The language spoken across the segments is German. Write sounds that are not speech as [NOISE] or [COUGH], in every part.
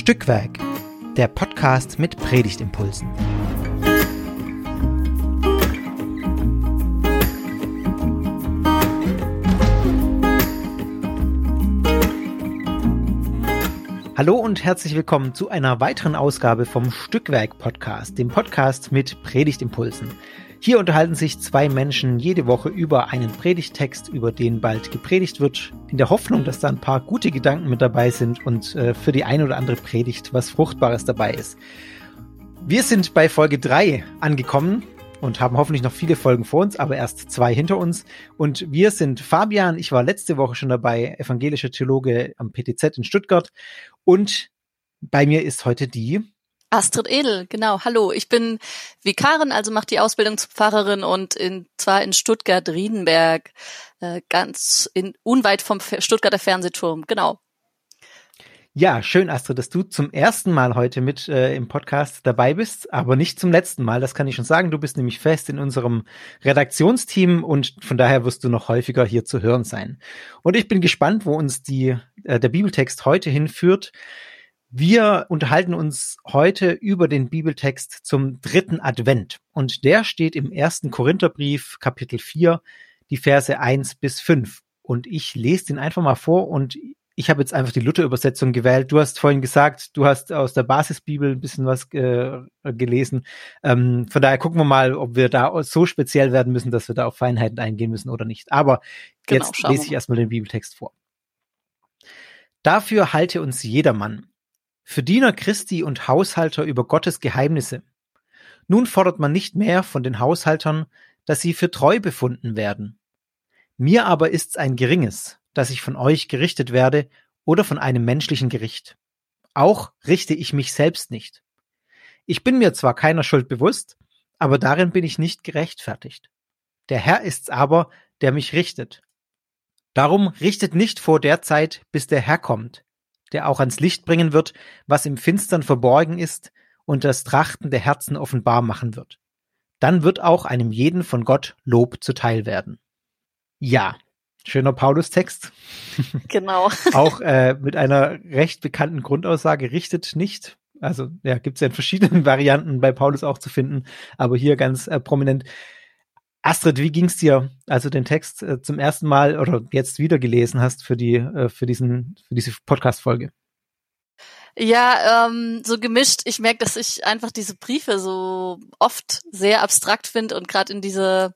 Stückwerk, der Podcast mit Predigtimpulsen. Hallo und herzlich willkommen zu einer weiteren Ausgabe vom Stückwerk Podcast, dem Podcast mit Predigtimpulsen. Hier unterhalten sich zwei Menschen jede Woche über einen Predigtext, über den bald gepredigt wird, in der Hoffnung, dass da ein paar gute Gedanken mit dabei sind und äh, für die eine oder andere Predigt was Fruchtbares dabei ist. Wir sind bei Folge drei angekommen und haben hoffentlich noch viele Folgen vor uns, aber erst zwei hinter uns. Und wir sind Fabian, ich war letzte Woche schon dabei, evangelischer Theologe am PTZ in Stuttgart. Und bei mir ist heute die Astrid Edel, genau. Hallo, ich bin Vikarin, also mache die Ausbildung zur Pfarrerin und in, zwar in Stuttgart-Riedenberg, äh, ganz in, unweit vom Stuttgarter Fernsehturm, genau. Ja, schön, Astrid, dass du zum ersten Mal heute mit äh, im Podcast dabei bist, aber nicht zum letzten Mal, das kann ich schon sagen. Du bist nämlich fest in unserem Redaktionsteam und von daher wirst du noch häufiger hier zu hören sein. Und ich bin gespannt, wo uns die, äh, der Bibeltext heute hinführt. Wir unterhalten uns heute über den Bibeltext zum dritten Advent und der steht im ersten Korintherbrief Kapitel 4, die Verse 1 bis 5 und ich lese den einfach mal vor und ich habe jetzt einfach die Luther-Übersetzung gewählt. Du hast vorhin gesagt, du hast aus der Basisbibel ein bisschen was äh, gelesen. Ähm, von daher gucken wir mal, ob wir da so speziell werden müssen, dass wir da auf Feinheiten eingehen müssen oder nicht. Aber genau, jetzt lese ich erstmal den Bibeltext vor. Dafür halte uns jedermann, für Diener Christi und Haushalter über Gottes Geheimnisse. Nun fordert man nicht mehr von den Haushaltern, dass sie für treu befunden werden. Mir aber ist's ein geringes, dass ich von euch gerichtet werde oder von einem menschlichen Gericht. Auch richte ich mich selbst nicht. Ich bin mir zwar keiner Schuld bewusst, aber darin bin ich nicht gerechtfertigt. Der Herr ist's aber, der mich richtet. Darum richtet nicht vor der Zeit, bis der Herr kommt, der auch ans Licht bringen wird, was im Finstern verborgen ist und das Trachten der Herzen offenbar machen wird. Dann wird auch einem jeden von Gott Lob zuteil werden. Ja, schöner Paulus-Text. [LAUGHS] Genau. auch äh, mit einer recht bekannten Grundaussage, richtet nicht. Also ja, gibt es ja in verschiedenen [LAUGHS] Varianten bei Paulus auch zu finden, aber hier ganz äh, prominent. Astrid, wie ging's dir, als du den Text äh, zum ersten Mal oder jetzt wieder gelesen hast für die äh, für diesen für diese Podcast Folge? Ja, ähm, so gemischt. Ich merke, dass ich einfach diese Briefe so oft sehr abstrakt finde und gerade in diese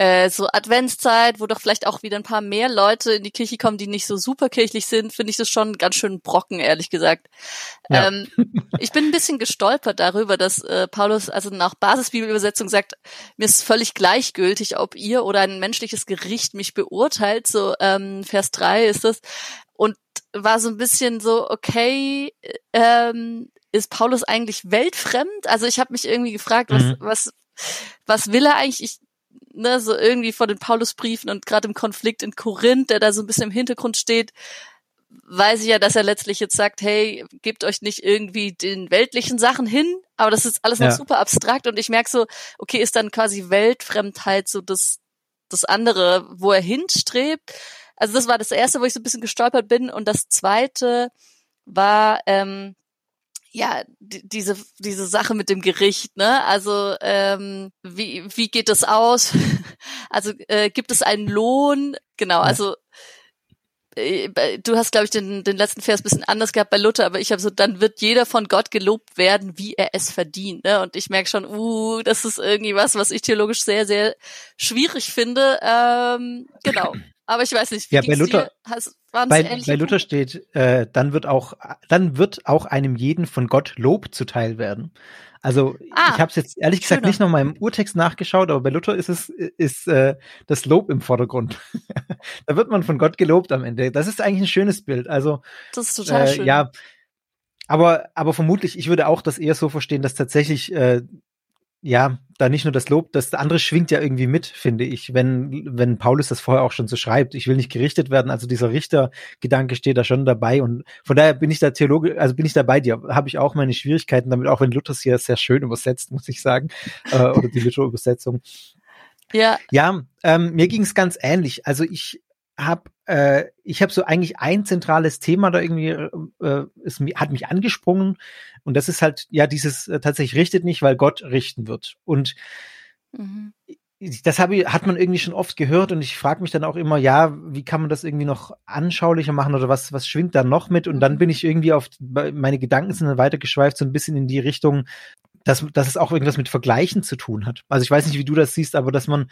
äh, so Adventszeit, wo doch vielleicht auch wieder ein paar mehr Leute in die Kirche kommen, die nicht so superkirchlich sind, finde ich das schon ganz schön brocken, ehrlich gesagt. Ja. Ähm, ich bin ein bisschen gestolpert darüber, dass äh, Paulus also nach Basisbibelübersetzung sagt, mir ist völlig gleichgültig, ob ihr oder ein menschliches Gericht mich beurteilt, so ähm, Vers 3 ist das. Und war so ein bisschen so, okay, ähm, ist Paulus eigentlich weltfremd? Also ich habe mich irgendwie gefragt, was, mhm. was, was will er eigentlich? Ich ne, so irgendwie von den Paulusbriefen und gerade im Konflikt in Korinth, der da so ein bisschen im Hintergrund steht, weiß ich ja, dass er letztlich jetzt sagt, hey, gebt euch nicht irgendwie den weltlichen Sachen hin, aber das ist alles noch ja. super abstrakt und ich merke so, okay, ist dann quasi Weltfremdheit so das, das andere, wo er hinstrebt. Also das war das erste, wo ich so ein bisschen gestolpert bin und das zweite war, ähm, ja, diese, diese Sache mit dem Gericht, ne? Also, ähm, wie, wie geht das aus? [LAUGHS] also, äh, gibt es einen Lohn? Genau, also äh, du hast, glaube ich, den, den letzten Vers bisschen anders gehabt bei Luther, aber ich habe so, dann wird jeder von Gott gelobt werden, wie er es verdient. Ne? Und ich merke schon, uh, das ist irgendwie was, was ich theologisch sehr, sehr schwierig finde. Ähm, genau. [CLEARS THROAT] Aber ich weiß nicht, wie ja, bei Luther, Hast, bei, bei Luther steht, äh, dann wird auch, dann wird auch einem jeden von Gott Lob zuteil werden. Also ah, ich habe es jetzt ehrlich gesagt schöner. nicht noch mal im Urtext nachgeschaut, aber bei Luther ist es ist äh, das Lob im Vordergrund. [LAUGHS] da wird man von Gott gelobt am Ende. Das ist eigentlich ein schönes Bild. Also das ist total äh, schön. Ja, aber aber vermutlich, ich würde auch das eher so verstehen, dass tatsächlich äh, ja, da nicht nur das Lob, das andere schwingt ja irgendwie mit, finde ich, wenn, wenn Paulus das vorher auch schon so schreibt. Ich will nicht gerichtet werden, also dieser Richtergedanke steht da schon dabei und von daher bin ich da Theologe, also bin ich da bei dir, habe ich auch meine Schwierigkeiten damit, auch wenn Luthers hier sehr schön übersetzt, muss ich sagen, [LAUGHS] äh, oder die Luther-Übersetzung. Ja. Ja, ähm, mir ging es ganz ähnlich. Also ich habe äh, ich habe so eigentlich ein zentrales Thema da irgendwie äh, es hat mich angesprungen und das ist halt ja dieses äh, tatsächlich richtet nicht, weil Gott richten wird und mhm. das habe hat man irgendwie schon oft gehört und ich frage mich dann auch immer ja wie kann man das irgendwie noch anschaulicher machen oder was was schwingt da noch mit und dann mhm. bin ich irgendwie auf meine Gedanken sind dann weitergeschweift so ein bisschen in die Richtung dass, dass es auch irgendwas mit Vergleichen zu tun hat. Also ich weiß nicht, wie du das siehst, aber dass man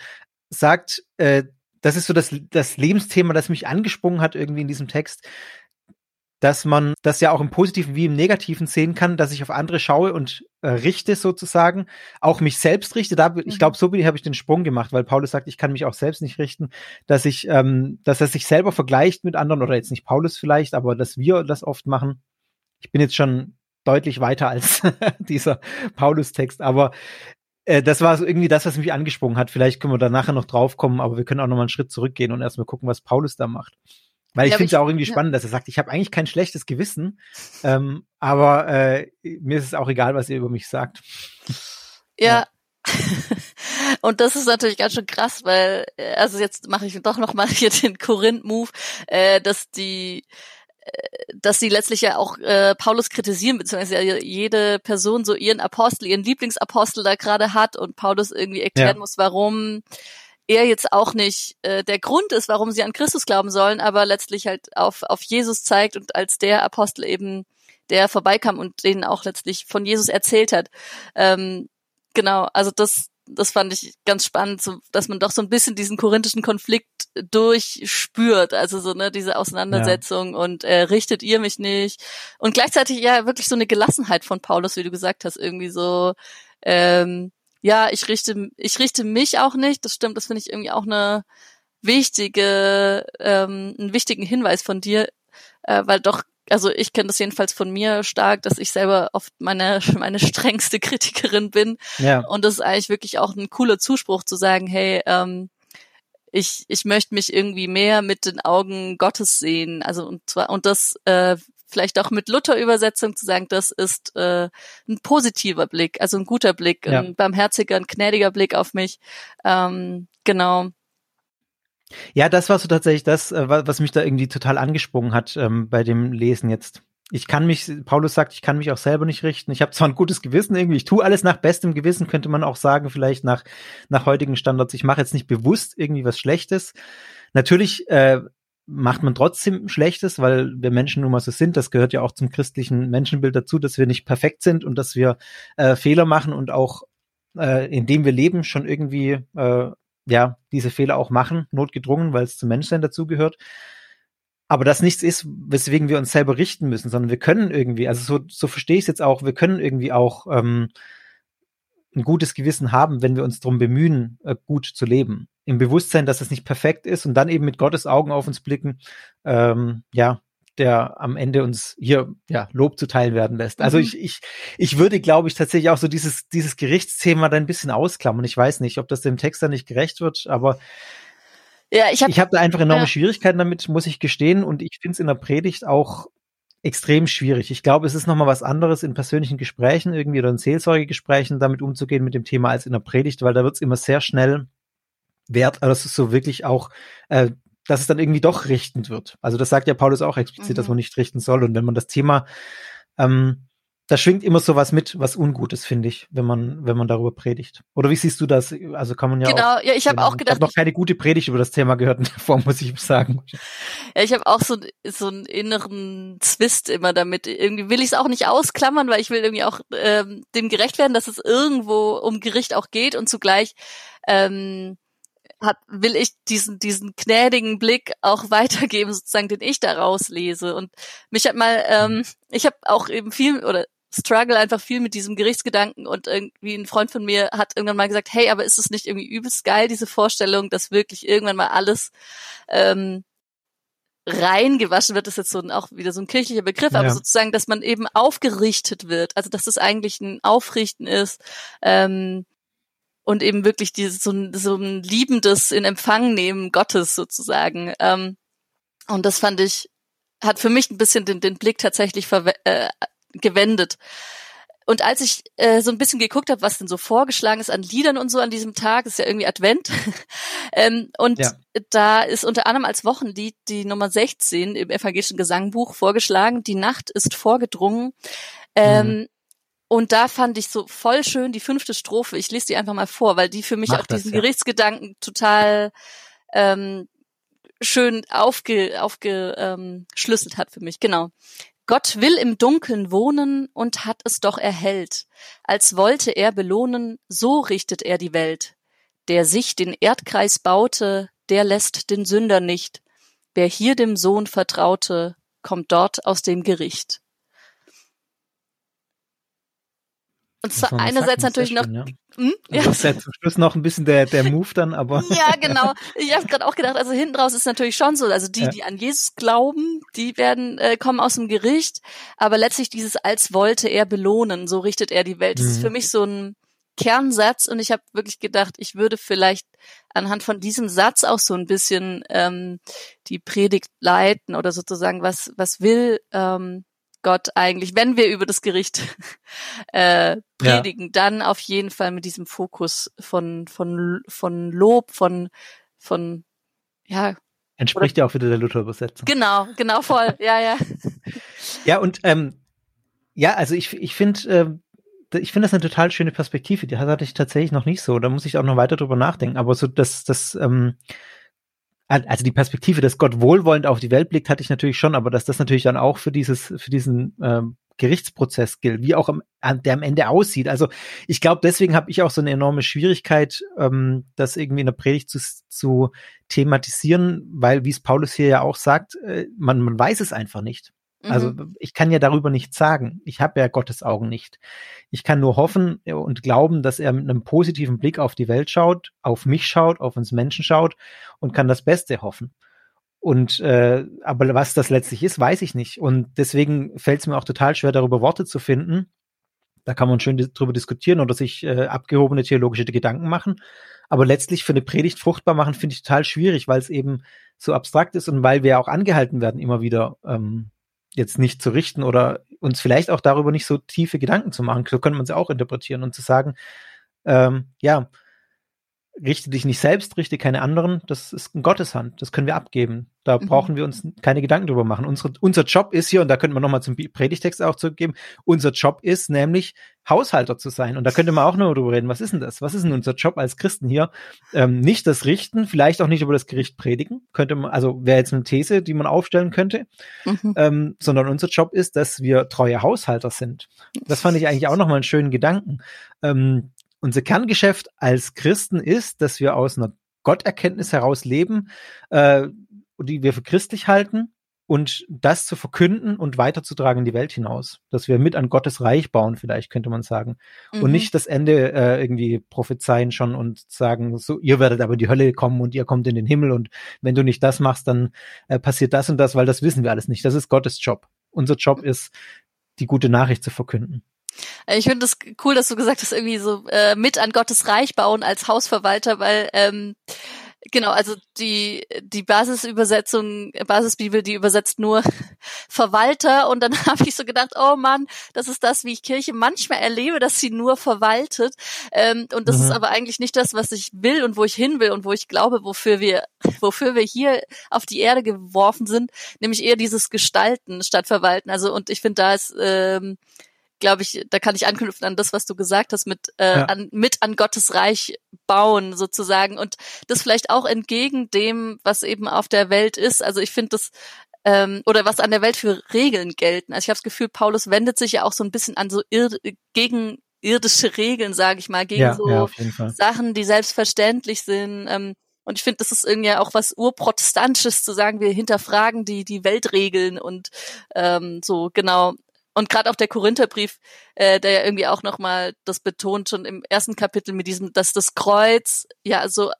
sagt, äh, das ist so das, das Lebensthema, das mich angesprungen hat irgendwie in diesem Text, dass man das ja auch im Positiven wie im Negativen sehen kann, dass ich auf andere schaue und äh, richte sozusagen, auch mich selbst richte. Da, ich mhm. glaube, so bin ich, habe ich den Sprung gemacht, weil Paulus sagt, ich kann mich auch selbst nicht richten, dass ich, ähm, dass er sich selber vergleicht mit anderen oder jetzt nicht Paulus vielleicht, aber dass wir das oft machen. Ich bin jetzt schon deutlich weiter als [LAUGHS] dieser Paulus-Text, aber äh, das war so irgendwie das, was mich angesprungen hat. Vielleicht können wir da nachher noch drauf kommen, aber wir können auch noch mal einen Schritt zurückgehen und erstmal gucken, was Paulus da macht. Weil ich ja, finde es ja auch irgendwie ja. spannend, dass er sagt, ich habe eigentlich kein schlechtes Gewissen, ähm, aber äh, mir ist es auch egal, was ihr über mich sagt. Ja. ja. [LAUGHS] Und das ist natürlich ganz schön krass, weil, äh, also jetzt mache ich doch noch mal [LAUGHS] hier den Korinth-Move, äh, dass die dass sie letztlich ja auch äh, Paulus kritisieren, beziehungsweise jede Person so ihren Apostel, ihren Lieblingsapostel da gerade hat und Paulus irgendwie erklären ja. muss, warum er jetzt auch nicht äh, der Grund ist, warum sie an Christus glauben sollen, aber letztlich halt auf, auf Jesus zeigt und als der Apostel eben, der vorbeikam und denen auch letztlich von Jesus erzählt hat. Ähm, genau, also das, das fand ich ganz spannend, so, dass man doch so ein bisschen diesen korinthischen Konflikt durchspürt, also so ne diese Auseinandersetzung ja. und äh, richtet ihr mich nicht? Und gleichzeitig ja wirklich so eine Gelassenheit von Paulus, wie du gesagt hast, irgendwie so ähm, ja ich richte ich richte mich auch nicht, das stimmt, das finde ich irgendwie auch eine wichtige ähm, einen wichtigen Hinweis von dir, äh, weil doch also ich kenne das jedenfalls von mir stark, dass ich selber oft meine, [LAUGHS] meine strengste Kritikerin bin. Ja. Und das ist eigentlich wirklich auch ein cooler Zuspruch zu sagen, hey, ähm, ich, ich möchte mich irgendwie mehr mit den Augen Gottes sehen. Also und zwar, und das äh, vielleicht auch mit Luther-Übersetzung zu sagen, das ist äh, ein positiver Blick, also ein guter Blick, ja. ein barmherziger, ein gnädiger Blick auf mich. Ähm, genau. Ja, das war so tatsächlich das, äh, was mich da irgendwie total angesprungen hat ähm, bei dem Lesen jetzt. Ich kann mich, Paulus sagt, ich kann mich auch selber nicht richten. Ich habe zwar ein gutes Gewissen irgendwie, ich tue alles nach bestem Gewissen, könnte man auch sagen, vielleicht nach, nach heutigen Standards. Ich mache jetzt nicht bewusst irgendwie was Schlechtes. Natürlich äh, macht man trotzdem Schlechtes, weil wir Menschen nun mal so sind. Das gehört ja auch zum christlichen Menschenbild dazu, dass wir nicht perfekt sind und dass wir äh, Fehler machen und auch äh, indem wir leben schon irgendwie äh, ja, diese Fehler auch machen, notgedrungen, weil es zum Menschsein dazugehört. Aber das nichts ist, weswegen wir uns selber richten müssen, sondern wir können irgendwie, also so, so verstehe ich es jetzt auch, wir können irgendwie auch ähm, ein gutes Gewissen haben, wenn wir uns darum bemühen, äh, gut zu leben. Im Bewusstsein, dass es nicht perfekt ist und dann eben mit Gottes Augen auf uns blicken, ähm, ja, der am Ende uns hier ja Lob zuteil werden lässt. Also mhm. ich, ich, ich würde, glaube ich, tatsächlich auch so dieses, dieses Gerichtsthema da ein bisschen ausklammern. Ich weiß nicht, ob das dem Text dann nicht gerecht wird, aber ja, ich habe ich hab da einfach enorme ja. Schwierigkeiten damit, muss ich gestehen. Und ich finde es in der Predigt auch extrem schwierig. Ich glaube, es ist nochmal was anderes in persönlichen Gesprächen irgendwie oder in Seelsorgegesprächen damit umzugehen mit dem Thema als in der Predigt, weil da wird es immer sehr schnell wert, also es ist so wirklich auch äh, dass es dann irgendwie doch richtend wird. Also das sagt ja Paulus auch explizit, mhm. dass man nicht richten soll. Und wenn man das Thema, ähm, da schwingt immer so was mit, was Ungutes, finde ich, wenn man, wenn man darüber predigt. Oder wie siehst du das? Also kann man ja genau, auch. ja, ich habe auch gedacht. Ich habe noch keine gute Predigt über das Thema gehört in der Form, muss ich sagen. Ja, ich habe auch so, so einen inneren Zwist immer damit. Irgendwie will ich es auch nicht ausklammern, weil ich will irgendwie auch ähm, dem gerecht werden, dass es irgendwo um Gericht auch geht und zugleich ähm, hat, will ich diesen, diesen gnädigen Blick auch [LAUGHS] weitergeben, sozusagen, den ich da rauslese. Und mich hat mal, ähm, ich habe auch eben viel oder struggle einfach viel mit diesem Gerichtsgedanken und irgendwie ein Freund von mir hat irgendwann mal gesagt, hey, aber ist es nicht irgendwie übelst geil, diese Vorstellung, dass wirklich irgendwann mal alles ähm, reingewaschen wird, das ist jetzt so ein, auch wieder so ein kirchlicher Begriff, ja. aber sozusagen, dass man eben aufgerichtet wird, also dass es eigentlich ein Aufrichten ist, ähm, und eben wirklich dieses so ein, so ein liebendes in Empfang nehmen Gottes sozusagen. Ähm, und das fand ich, hat für mich ein bisschen den, den Blick tatsächlich äh, gewendet. und als ich äh, so ein bisschen geguckt habe, was denn so vorgeschlagen ist an Liedern und so an diesem Tag, ist ja irgendwie Advent. [LAUGHS] ähm, und ja. da ist unter anderem als Wochenlied die Nummer 16 im evangelischen Gesangbuch vorgeschlagen, Die Nacht ist vorgedrungen. Ähm, mhm. Und da fand ich so voll schön die fünfte Strophe. Ich lese die einfach mal vor, weil die für mich Mach auch das, diesen ja. Gerichtsgedanken total ähm, schön aufge, aufgeschlüsselt ähm, hat für mich. Genau. Gott will im Dunkeln wohnen und hat es doch erhellt. Als wollte er belohnen, so richtet er die Welt. Der sich den Erdkreis baute, der lässt den Sünder nicht. Wer hier dem Sohn vertraute, kommt dort aus dem Gericht. Und zwar einerseits natürlich noch. Ja. Hm? Ja. Das ist ja zum Schluss noch ein bisschen der, der Move dann, aber. [LAUGHS] ja, genau. [LAUGHS] Ich habe gerade auch gedacht, also hinten raus ist natürlich schon so. Also die, ja. die an Jesus glauben, die werden, äh, kommen aus dem Gericht, aber letztlich dieses als wollte er belohnen, so richtet er die Welt. Das mhm. ist für mich so ein Kernsatz und ich habe wirklich gedacht, ich würde vielleicht anhand von diesem Satz auch so ein bisschen ähm, die Predigt leiten oder sozusagen was was will ähm, Gott eigentlich, wenn wir über das Gericht [LAUGHS] äh, predigen, ja. dann auf jeden Fall mit diesem Fokus von von von Lob, von von ja entspricht ja auch wieder der Luther-Übersetzung. Genau, genau voll, ja ja. [LAUGHS] ja und ähm, ja, also ich ich finde äh, ich finde das eine total schöne Perspektive. Die hatte ich tatsächlich noch nicht so. Da muss ich auch noch weiter drüber nachdenken. Aber so das das ähm, also die Perspektive, dass Gott wohlwollend auf die Welt blickt, hatte ich natürlich schon, aber dass das natürlich dann auch für dieses, für diesen ähm, Gerichtsprozess gilt, wie auch am, der am Ende aussieht. Also ich glaube, deswegen habe ich auch so eine enorme Schwierigkeit, ähm, das irgendwie in der Predigt zu, zu thematisieren, weil, wie es Paulus hier ja auch sagt, äh, man, man weiß es einfach nicht. Also mhm. ich kann ja darüber nichts sagen. Ich habe ja Gottes Augen nicht. Ich kann nur hoffen und glauben, dass er mit einem positiven Blick auf die Welt schaut, auf mich schaut, auf uns Menschen schaut und kann das Beste hoffen. Und äh, aber was das letztlich ist, weiß ich nicht. Und deswegen fällt es mir auch total schwer, darüber Worte zu finden. Da kann man schön drüber diskutieren oder sich äh, abgehobene theologische Gedanken machen. Aber letztlich für eine Predigt fruchtbar machen, finde ich total schwierig, weil es eben so abstrakt ist und weil wir auch angehalten werden, immer wieder ähm, jetzt nicht zu richten oder uns vielleicht auch darüber nicht so tiefe Gedanken zu machen. So könnte man es auch interpretieren und zu sagen, ähm, ja, richte dich nicht selbst, richte keine anderen. Das ist in Gottes Hand. Das können wir abgeben. Da mhm. brauchen wir uns keine Gedanken drüber machen. Unsere, unser Job ist hier, und da könnte man nochmal zum Predigtext auch zurückgeben, unser Job ist nämlich Haushalter zu sein. Und da könnte man auch noch drüber reden. Was ist denn das? Was ist denn unser Job als Christen hier? Ähm, nicht das Richten, vielleicht auch nicht über das Gericht predigen. Könnte man, also wäre jetzt eine These, die man aufstellen könnte. Mhm. Ähm, sondern unser Job ist, dass wir treue Haushalter sind. Das fand ich eigentlich auch nochmal einen schönen Gedanken. Ähm, unser Kerngeschäft als Christen ist, dass wir aus einer Gotterkenntnis heraus leben, äh, die wir für christlich halten und das zu verkünden und weiterzutragen in die Welt hinaus, dass wir mit an Gottes Reich bauen, vielleicht könnte man sagen, mhm. und nicht das Ende äh, irgendwie prophezeien schon und sagen, so ihr werdet aber die Hölle kommen und ihr kommt in den Himmel und wenn du nicht das machst, dann äh, passiert das und das, weil das wissen wir alles nicht. Das ist Gottes Job. Unser Job ist, die gute Nachricht zu verkünden. Ich finde es das cool, dass du gesagt hast, irgendwie so äh, mit an Gottes Reich bauen als Hausverwalter, weil ähm, genau, also die die Basisübersetzung, Basisbibel, die übersetzt nur [LAUGHS] Verwalter und dann [LAUGHS] habe ich so gedacht, oh Mann, das ist das, wie ich Kirche manchmal erlebe, dass sie nur verwaltet ähm, und das mhm. ist aber eigentlich nicht das, was ich will und wo ich hin will und wo ich glaube, wofür wir wofür wir hier auf die Erde geworfen sind, nämlich eher dieses Gestalten statt Verwalten. Also und ich finde, da ist ähm, glaube ich, da kann ich anknüpfen an das, was du gesagt hast, mit, äh, ja. an, mit an Gottes Reich bauen sozusagen und das vielleicht auch entgegen dem, was eben auf der Welt ist. Also ich finde das ähm, oder was an der Welt für Regeln gelten. Also ich habe das Gefühl, Paulus wendet sich ja auch so ein bisschen an so ir gegen irdische Regeln, sage ich mal, gegen ja, so ja, Sachen, die selbstverständlich sind. Ähm, und ich finde, das ist irgendwie auch was urprotestantisches zu sagen, wir hinterfragen die die Weltregeln und ähm, so genau. Und gerade auch der Korintherbrief, äh, der ja irgendwie auch nochmal das betont, schon im ersten Kapitel mit diesem, dass das Kreuz ja so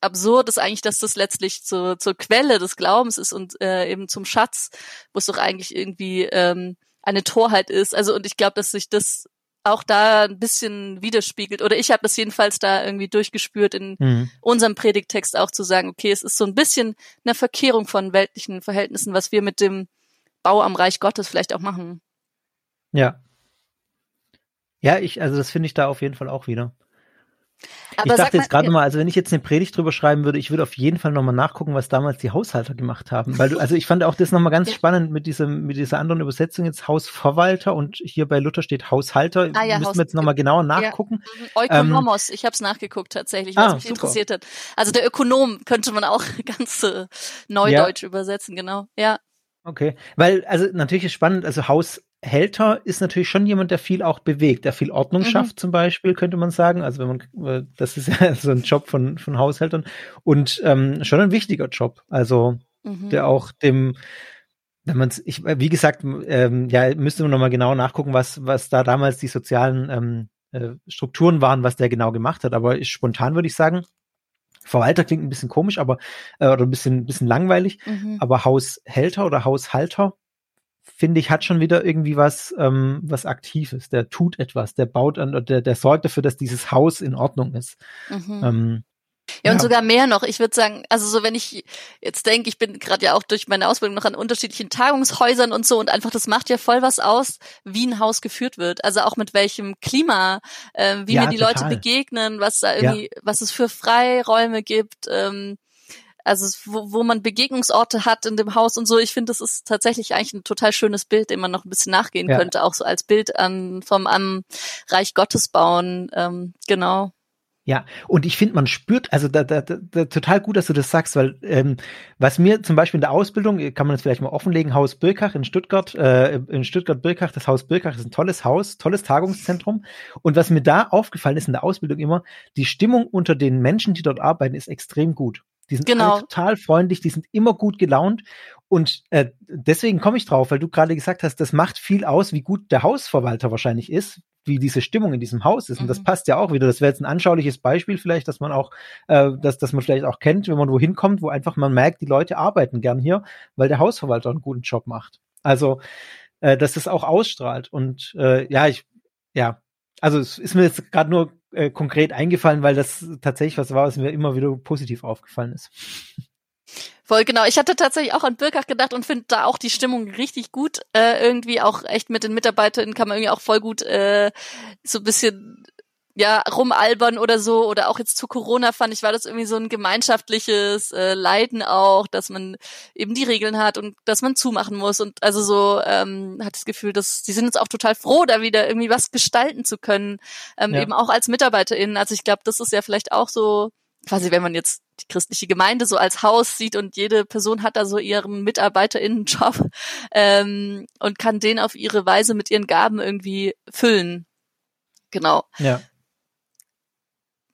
absurd ist eigentlich, dass das letztlich zur, zur Quelle des Glaubens ist und äh, eben zum Schatz, wo es doch eigentlich irgendwie ähm, eine Torheit ist. Also und ich glaube, dass sich das auch da ein bisschen widerspiegelt. Oder ich habe das jedenfalls da irgendwie durchgespürt in mhm. unserem Predigtext auch zu sagen, okay, es ist so ein bisschen eine Verkehrung von weltlichen Verhältnissen, was wir mit dem Bau am Reich Gottes vielleicht auch machen. Ja. Ja, ich, also das finde ich da auf jeden Fall auch wieder. Aber ich dachte jetzt gerade mal, also wenn ich jetzt eine Predigt drüber schreiben würde, ich würde auf jeden Fall nochmal nachgucken, was damals die Haushalter gemacht haben. Weil du, also ich fand auch das nochmal ganz spannend mit diesem, mit dieser anderen Übersetzung jetzt Hausverwalter und hier bei Luther steht Haushalter. Ah, ja, Müssen Haus wir jetzt nochmal genauer nachgucken. Ja. Ökonomos, ähm, ich habe es nachgeguckt tatsächlich, was ah, mich super. interessiert hat. Also der Ökonom könnte man auch [LAUGHS] ganz äh, neudeutsch ja. übersetzen, genau. Ja. Okay, weil also natürlich ist spannend, also Haus Hälter ist natürlich schon jemand, der viel auch bewegt, der viel Ordnung mhm. schafft, zum Beispiel, könnte man sagen. Also wenn man, äh, das ist [LAUGHS] ja so ein Job von, von Haushältern und ähm, schon ein wichtiger Job. Also mhm. der auch dem, wenn man ich, wie gesagt, ähm, ja, müsste man nochmal genau nachgucken, was, was da damals die sozialen ähm, äh, Strukturen waren, was der genau gemacht hat. Aber ich, spontan würde ich sagen, Verwalter klingt ein bisschen komisch, aber äh, oder ein bisschen, bisschen langweilig, mhm. aber Haushälter oder Haushalter finde ich, hat schon wieder irgendwie was, ähm, was Aktives. Der tut etwas, der baut an, der, der sorgt dafür, dass dieses Haus in Ordnung ist. Mhm. Ähm, ja, und ja. sogar mehr noch. Ich würde sagen, also so wenn ich jetzt denke, ich bin gerade ja auch durch meine Ausbildung noch an unterschiedlichen Tagungshäusern und so und einfach das macht ja voll was aus, wie ein Haus geführt wird. Also auch mit welchem Klima, äh, wie ja, mir die total. Leute begegnen, was da irgendwie, ja. was es für Freiräume gibt. Ähm, also wo, wo man Begegnungsorte hat in dem Haus und so. Ich finde, das ist tatsächlich eigentlich ein total schönes Bild, dem man noch ein bisschen nachgehen ja. könnte, auch so als Bild an vom am Reich Gottes bauen. Ähm, genau. Ja, und ich finde, man spürt, also da, da, da, total gut, dass du das sagst, weil ähm, was mir zum Beispiel in der Ausbildung, kann man das vielleicht mal offenlegen, Haus Birkach in Stuttgart, äh, in Stuttgart-Birkach, das Haus Birkach ist ein tolles Haus, tolles Tagungszentrum. Und was mir da aufgefallen ist in der Ausbildung immer, die Stimmung unter den Menschen, die dort arbeiten, ist extrem gut. Die sind genau. total freundlich, die sind immer gut gelaunt. Und äh, deswegen komme ich drauf, weil du gerade gesagt hast, das macht viel aus, wie gut der Hausverwalter wahrscheinlich ist, wie diese Stimmung in diesem Haus ist. Und das mhm. passt ja auch wieder. Das wäre jetzt ein anschauliches Beispiel vielleicht, dass man auch, äh, dass, dass man vielleicht auch kennt, wenn man wohin kommt, wo einfach man merkt, die Leute arbeiten gern hier, weil der Hausverwalter einen guten Job macht. Also, äh, dass das auch ausstrahlt. Und äh, ja, ich, ja, also es ist mir jetzt gerade nur äh, konkret eingefallen, weil das tatsächlich was war, was mir immer wieder positiv aufgefallen ist. Voll genau. Ich hatte tatsächlich auch an Birkach gedacht und finde da auch die Stimmung richtig gut. Äh, irgendwie auch echt mit den Mitarbeitern kann man irgendwie auch voll gut äh, so ein bisschen ja, rumalbern oder so, oder auch jetzt zu Corona fand ich, war das irgendwie so ein gemeinschaftliches äh, Leiden auch, dass man eben die Regeln hat und dass man zumachen muss. Und also so ähm, hat das Gefühl, dass die sind jetzt auch total froh, da wieder irgendwie was gestalten zu können, ähm, ja. eben auch als MitarbeiterInnen. Also ich glaube, das ist ja vielleicht auch so, quasi, wenn man jetzt die christliche Gemeinde so als Haus sieht und jede Person hat da so ihren MitarbeiterInnen-Job ähm, und kann den auf ihre Weise mit ihren Gaben irgendwie füllen. Genau. Ja.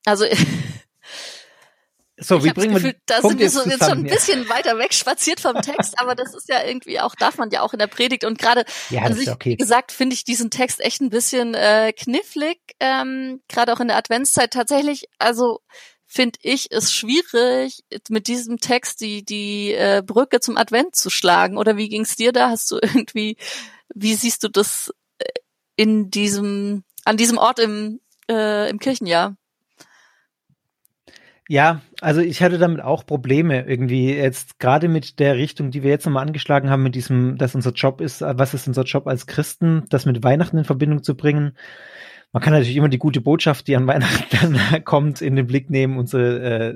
Also [LAUGHS] so, wie bringen Gefühl, wir da sind wir so jetzt schon ein bisschen weiter weg spaziert vom Text, aber das ist ja irgendwie auch, darf man ja auch in der Predigt und gerade ja, an sich, okay. wie gesagt, finde ich diesen Text echt ein bisschen äh, knifflig, ähm, gerade auch in der Adventszeit tatsächlich, also finde ich es schwierig, mit diesem Text die, die äh, Brücke zum Advent zu schlagen. Oder wie ging's dir da? Hast du irgendwie, wie siehst du das äh, in diesem, an diesem Ort im, äh, im Kirchenjahr? Ja, also ich hatte damit auch Probleme irgendwie jetzt gerade mit der Richtung, die wir jetzt nochmal angeschlagen haben, mit diesem, dass unser Job ist, was ist unser Job als Christen, das mit Weihnachten in Verbindung zu bringen. Man kann natürlich immer die gute Botschaft, die an [LAUGHS] Weihnachten dann kommt, in den Blick nehmen. Unser, äh,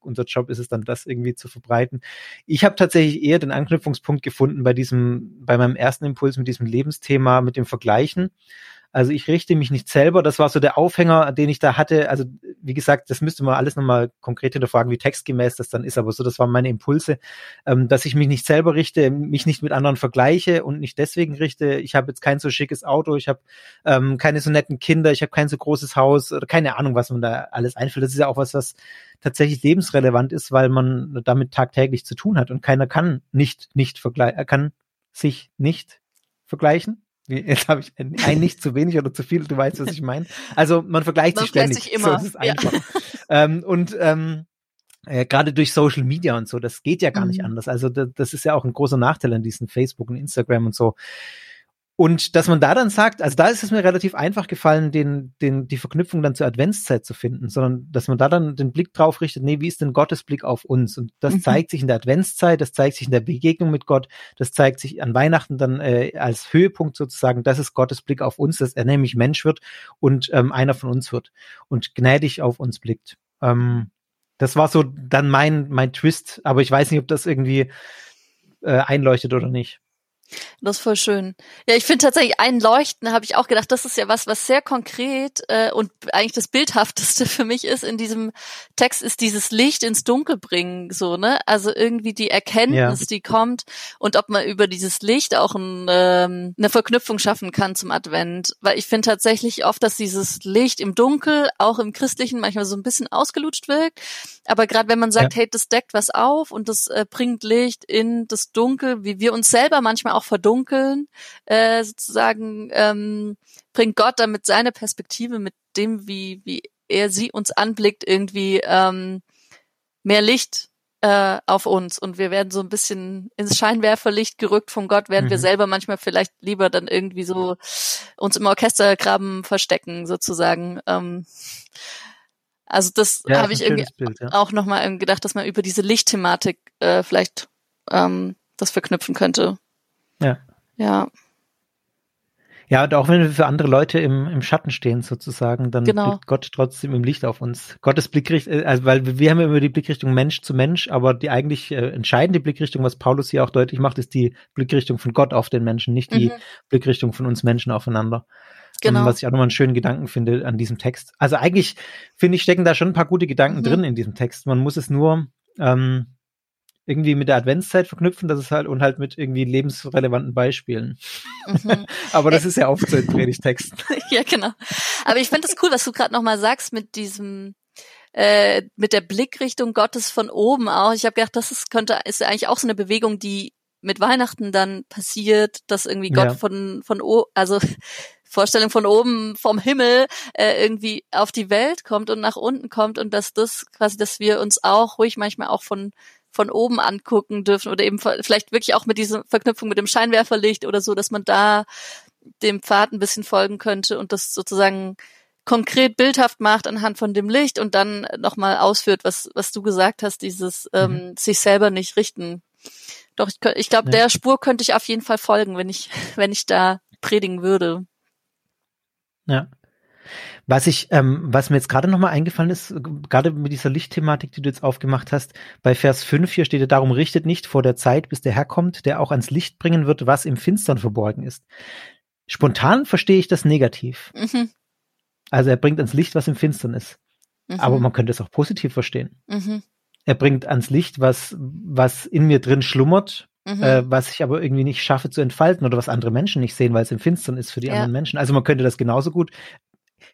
unser Job ist es dann, das irgendwie zu verbreiten. Ich habe tatsächlich eher den Anknüpfungspunkt gefunden bei diesem, bei meinem ersten Impuls mit diesem Lebensthema, mit dem Vergleichen. Also ich richte mich nicht selber. Das war so der Aufhänger, den ich da hatte. Also wie gesagt, das müsste man alles nochmal konkret hinterfragen, wie textgemäß das dann ist. Aber so, das waren meine Impulse, ähm, dass ich mich nicht selber richte, mich nicht mit anderen vergleiche und nicht deswegen richte. Ich habe jetzt kein so schickes Auto, ich habe ähm, keine so netten Kinder, ich habe kein so großes Haus oder keine Ahnung, was man da alles einfällt. Das ist ja auch was, was tatsächlich lebensrelevant ist, weil man damit tagtäglich zu tun hat und keiner kann nicht nicht vergleichen, kann sich nicht vergleichen Jetzt habe ich ein, ein, nicht zu wenig oder zu viel, du weißt, was ich meine. Also man vergleicht man sich ständig. Sich immer. So ist einfach. Ja. ähm, und ähm, äh, gerade durch Social Media und so, das geht ja gar mhm. nicht anders. Also das, das ist ja auch ein großer Nachteil an diesen Facebook und Instagram und so. Und dass man da dann sagt, also da ist es mir relativ einfach gefallen, den, den, die Verknüpfung dann zur Adventszeit zu finden, sondern dass man da dann den Blick drauf richtet, nee, wie ist denn Gottes Blick auf uns? Und das mhm. zeigt sich in der Adventszeit, das zeigt sich in der Begegnung mit Gott, das zeigt sich an Weihnachten dann äh, als Höhepunkt sozusagen, das ist Gottes Blick auf uns, dass er nämlich Mensch wird und ähm, einer von uns wird und gnädig auf uns blickt. Ähm, das war so dann mein, mein Twist, aber ich weiß nicht, ob das irgendwie äh, einleuchtet oder nicht. Das ist voll schön. Ja, ich finde tatsächlich ein Leuchten, habe ich auch gedacht, das ist ja was, was sehr konkret äh, und eigentlich das Bildhafteste [LAUGHS] für mich ist in diesem Text, ist dieses Licht ins Dunkel bringen, so, ne? Also irgendwie die Erkenntnis, ja. die kommt und ob man über dieses Licht auch ein, ähm, eine Verknüpfung schaffen kann zum Advent. Weil ich finde tatsächlich oft, dass dieses Licht im Dunkel, auch im Christlichen, manchmal so ein bisschen ausgelutscht wirkt. Aber gerade wenn man sagt, ja. hey, das deckt was auf und das äh, bringt Licht in das Dunkel, wie wir uns selber manchmal auch verdunkeln, äh, sozusagen ähm, bringt Gott damit seine Perspektive mit dem, wie, wie er sie uns anblickt, irgendwie ähm, mehr Licht äh, auf uns und wir werden so ein bisschen ins Scheinwerferlicht gerückt von Gott, während mhm. wir selber manchmal vielleicht lieber dann irgendwie so uns im Orchestergraben verstecken, sozusagen. Ähm, also das ja, habe ich irgendwie Bild, ja. auch nochmal gedacht, dass man über diese Lichtthematik äh, vielleicht ähm, das verknüpfen könnte. Ja. Ja. Ja, und auch wenn wir für andere Leute im, im Schatten stehen, sozusagen, dann genau. blickt Gott trotzdem im Licht auf uns. Gottes Blickrichtung, äh, also weil wir haben ja immer die Blickrichtung Mensch zu Mensch, aber die eigentlich äh, entscheidende Blickrichtung, was Paulus hier auch deutlich macht, ist die Blickrichtung von Gott auf den Menschen, nicht die mhm. Blickrichtung von uns Menschen aufeinander. Genau. was ich auch nochmal einen schönen Gedanken finde an diesem Text. Also eigentlich, finde ich, stecken da schon ein paar gute Gedanken mhm. drin in diesem Text. Man muss es nur ähm, irgendwie mit der Adventszeit verknüpfen, das ist halt und halt mit irgendwie lebensrelevanten Beispielen. Mhm. [LAUGHS] Aber das ist ja oft so in Predigtexten. [LAUGHS] ja, genau. Aber ich finde es cool, was du gerade nochmal sagst mit diesem äh, mit der Blickrichtung Gottes von oben auch. Ich habe gedacht, das ist, könnte ist eigentlich auch so eine Bewegung, die mit Weihnachten dann passiert, dass irgendwie Gott ja. von von o also [LAUGHS] Vorstellung von oben vom Himmel äh, irgendwie auf die Welt kommt und nach unten kommt und dass das quasi, dass wir uns auch ruhig manchmal auch von von oben angucken dürfen oder eben vielleicht wirklich auch mit dieser Verknüpfung mit dem Scheinwerferlicht oder so, dass man da dem Pfad ein bisschen folgen könnte und das sozusagen konkret bildhaft macht anhand von dem Licht und dann nochmal ausführt, was, was du gesagt hast, dieses ähm, mhm. sich selber nicht richten. Doch, ich, ich glaube, ja. der Spur könnte ich auf jeden Fall folgen, wenn ich, [LAUGHS] wenn ich da predigen würde. Ja. Was ich, ähm, was mir jetzt gerade nochmal eingefallen ist, gerade mit dieser Lichtthematik, die du jetzt aufgemacht hast, bei Vers 5 hier steht ja darum, richtet nicht vor der Zeit, bis der Herr kommt, der auch ans Licht bringen wird, was im Finstern verborgen ist. Spontan verstehe ich das negativ. Mhm. Also er bringt ans Licht, was im Finstern ist. Mhm. Aber man könnte es auch positiv verstehen. Mhm. Er bringt ans Licht, was, was in mir drin schlummert, Mhm. Äh, was ich aber irgendwie nicht schaffe zu entfalten oder was andere Menschen nicht sehen, weil es im Finstern ist für die ja. anderen Menschen. Also man könnte das genauso gut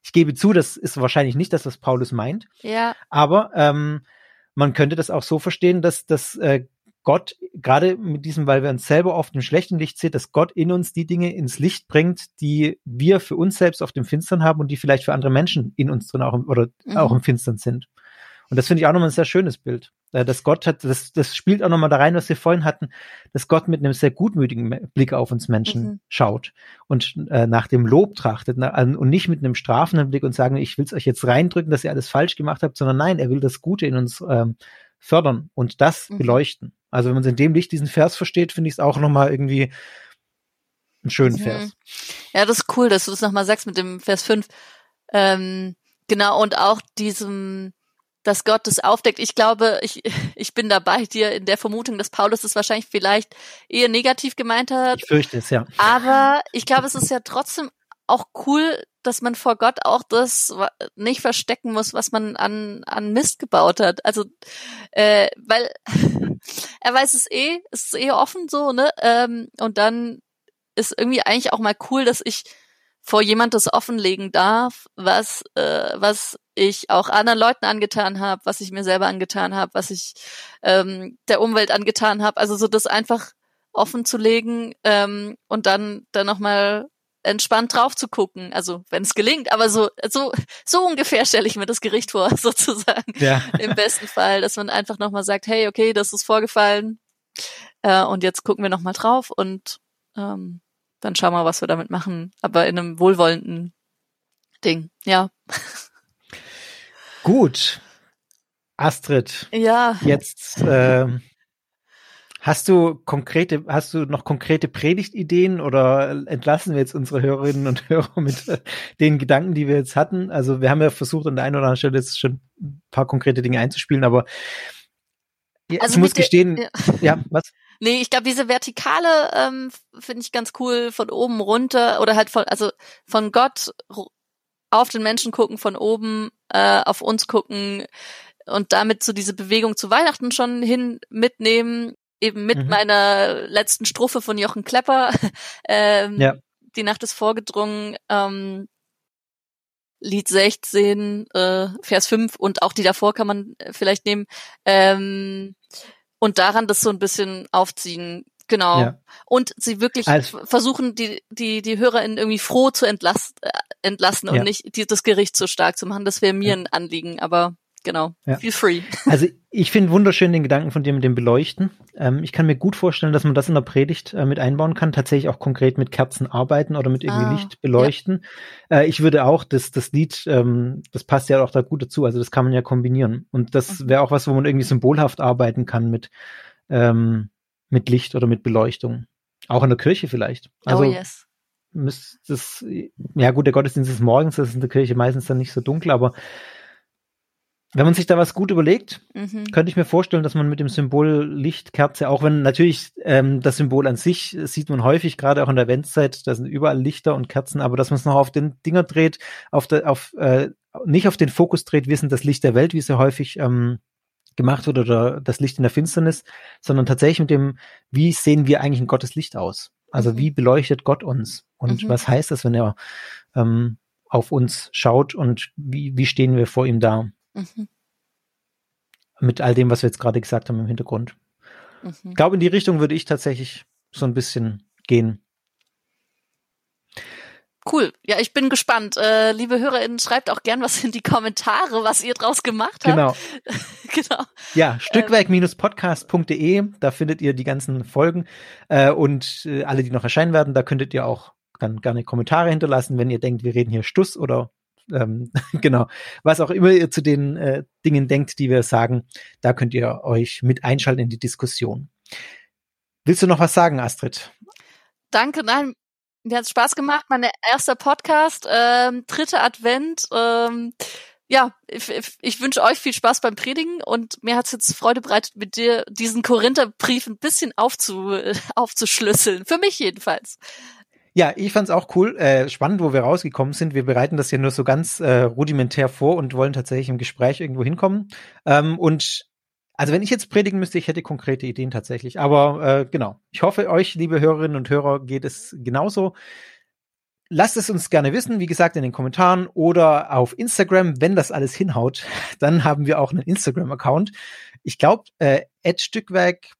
ich gebe zu, das ist wahrscheinlich nicht das, was Paulus meint. Ja. Aber ähm, man könnte das auch so verstehen, dass, dass äh, Gott, gerade mit diesem, weil wir uns selber oft im schlechten Licht sehen, dass Gott in uns die Dinge ins Licht bringt, die wir für uns selbst auf dem Finstern haben und die vielleicht für andere Menschen in uns drin auch im, oder mhm. auch im Finstern sind. Und das finde ich auch nochmal ein sehr schönes Bild. Äh, dass Gott hat, das, das spielt auch nochmal da rein, was wir vorhin hatten, dass Gott mit einem sehr gutmütigen Blick auf uns Menschen mhm. schaut und äh, nach dem Lob trachtet na, und nicht mit einem strafenden Blick und sagen, ich will es euch jetzt reindrücken, dass ihr alles falsch gemacht habt, sondern nein, er will das Gute in uns ähm, fördern und das mhm. beleuchten. Also wenn man in dem Licht diesen Vers versteht, finde ich es auch nochmal irgendwie einen schönen mhm. Vers. Ja, das ist cool, dass du das nochmal sagst mit dem Vers 5. Ähm, genau, und auch diesem, dass Gott es aufdeckt. Ich glaube, ich, ich bin da bei dir in der Vermutung, dass Paulus es wahrscheinlich vielleicht eher negativ gemeint hat. Ich fürchte es, ja. Aber ich glaube, es ist ja trotzdem auch cool, dass man vor Gott auch das nicht verstecken muss, was man an, an Mist gebaut hat. Also, äh, weil [LAUGHS] er weiß es eh, es ist eh offen so, ne? Ähm, und dann ist irgendwie eigentlich auch mal cool, dass ich vor jemand das offenlegen darf, was äh, was ich auch anderen Leuten angetan habe, was ich mir selber angetan habe, was ich ähm, der Umwelt angetan habe. Also so das einfach offen zu legen ähm, und dann dann noch mal entspannt drauf zu gucken. Also wenn es gelingt, aber so so so ungefähr [LAUGHS] stelle ich mir das Gericht vor, [LAUGHS] sozusagen. Ja. Im besten Fall, dass man einfach noch mal sagt, hey, okay, das ist vorgefallen äh, und jetzt gucken wir noch mal drauf und ähm, dann schauen wir, was wir damit machen. Aber in einem wohlwollenden Ding, ja. [LAUGHS] Gut. Astrid. Ja. Jetzt äh, hast du konkrete, hast du noch konkrete Predigtideen oder entlassen wir jetzt unsere Hörerinnen und Hörer mit äh, den Gedanken, die wir jetzt hatten? Also wir haben ja versucht, an der einen oder anderen Stelle jetzt schon ein paar konkrete Dinge einzuspielen, aber also ich muss gestehen, ja. ja, was? Nee, ich glaube, diese Vertikale ähm, finde ich ganz cool, von oben runter oder halt von, also von Gott auf den Menschen gucken, von oben äh, auf uns gucken und damit so diese Bewegung zu Weihnachten schon hin mitnehmen, eben mit mhm. meiner letzten Strophe von Jochen Klepper. [LAUGHS] ähm, ja. Die Nacht ist vorgedrungen. Ähm, Lied 16, äh, Vers 5 und auch die davor kann man äh, vielleicht nehmen. Ähm, und daran das so ein bisschen aufziehen. Genau. Ja. Und sie wirklich also, versuchen, die, die, die HörerInnen irgendwie froh zu entlassen, äh, entlassen und ja. nicht die, das Gericht so stark zu machen. Das wäre mir ja. ein Anliegen, aber genau. Feel free. [LAUGHS] Also ich finde wunderschön den Gedanken von dir mit dem Beleuchten. Ähm, ich kann mir gut vorstellen, dass man das in der Predigt äh, mit einbauen kann, tatsächlich auch konkret mit Kerzen arbeiten oder mit irgendwie ah, Licht beleuchten. Äh, ich würde auch, das, das Lied, ähm, das passt ja auch da gut dazu, also das kann man ja kombinieren. Und das wäre auch was, wo man irgendwie symbolhaft arbeiten kann mit, ähm, mit Licht oder mit Beleuchtung. Auch in der Kirche vielleicht. Oh, also, oh yes. Müsst das, ja gut, der Gottesdienst ist morgens, das ist in der Kirche meistens dann nicht so dunkel, aber wenn man sich da was gut überlegt, mhm. könnte ich mir vorstellen, dass man mit dem Symbol Lichtkerze, auch wenn natürlich ähm, das Symbol an sich sieht man häufig, gerade auch in der Adventszeit, da sind überall Lichter und Kerzen, aber dass man es noch auf den Dinger dreht, auf der, auf äh, nicht auf den Fokus dreht, wir sind das Licht der Welt, wie es ja häufig ähm, gemacht wird, oder das Licht in der Finsternis, sondern tatsächlich mit dem, wie sehen wir eigentlich in Gottes Licht aus? Also mhm. wie beleuchtet Gott uns? Und mhm. was heißt das, wenn er ähm, auf uns schaut und wie, wie stehen wir vor ihm da? Mhm. Mit all dem, was wir jetzt gerade gesagt haben im Hintergrund. Mhm. Ich glaube, in die Richtung würde ich tatsächlich so ein bisschen gehen. Cool. Ja, ich bin gespannt. Äh, liebe HörerInnen, schreibt auch gern was in die Kommentare, was ihr draus gemacht habt. Genau. [LAUGHS] genau. Ja, Stückwerk-podcast.de, da findet ihr die ganzen Folgen äh, und äh, alle, die noch erscheinen werden. Da könntet ihr auch dann gerne Kommentare hinterlassen, wenn ihr denkt, wir reden hier Stuss oder ähm, [LAUGHS] genau, was auch immer ihr zu den äh, Dingen denkt, die wir sagen, da könnt ihr euch mit einschalten in die Diskussion. Willst du noch was sagen, Astrid? Danke, nein, mir hat Spaß gemacht. Mein erster Podcast, ähm, dritter Advent. Ähm, ja, ich, ich wünsche euch viel Spaß beim Predigen und mir hat es jetzt Freude bereitet, mit dir diesen Korintherbrief ein bisschen aufzu, [LAUGHS] aufzuschlüsseln. Für mich jedenfalls. Ja, ich fand's auch cool, äh, spannend, wo wir rausgekommen sind. Wir bereiten das ja nur so ganz äh, rudimentär vor und wollen tatsächlich im Gespräch irgendwo hinkommen. Ähm, und also wenn ich jetzt predigen müsste, ich hätte konkrete Ideen tatsächlich. Aber äh, genau, ich hoffe, euch, liebe Hörerinnen und Hörer, geht es genauso. Lasst es uns gerne wissen, wie gesagt, in den Kommentaren oder auf Instagram, wenn das alles hinhaut, [LAUGHS] dann haben wir auch einen Instagram-Account. Ich glaube, äh, Stückwerk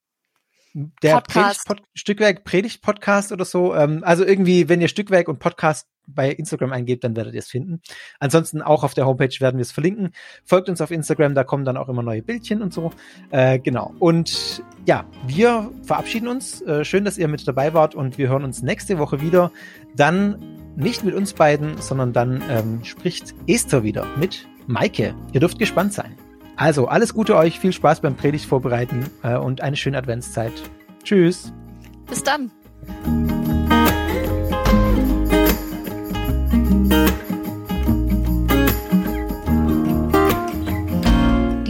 der Predigt Stückwerk Predigt Podcast oder so. Ähm, also irgendwie, wenn ihr Stückwerk und Podcast bei Instagram eingebt, dann werdet ihr es finden. Ansonsten auch auf der Homepage werden wir es verlinken. Folgt uns auf Instagram, da kommen dann auch immer neue Bildchen und so. Äh, genau. Und ja, wir verabschieden uns. Äh, schön, dass ihr mit dabei wart und wir hören uns nächste Woche wieder. Dann nicht mit uns beiden, sondern dann ähm, spricht Esther wieder mit Maike. Ihr dürft gespannt sein. Also, alles Gute euch, viel Spaß beim Predigt vorbereiten äh, und eine schöne Adventszeit. Tschüss. Bis dann.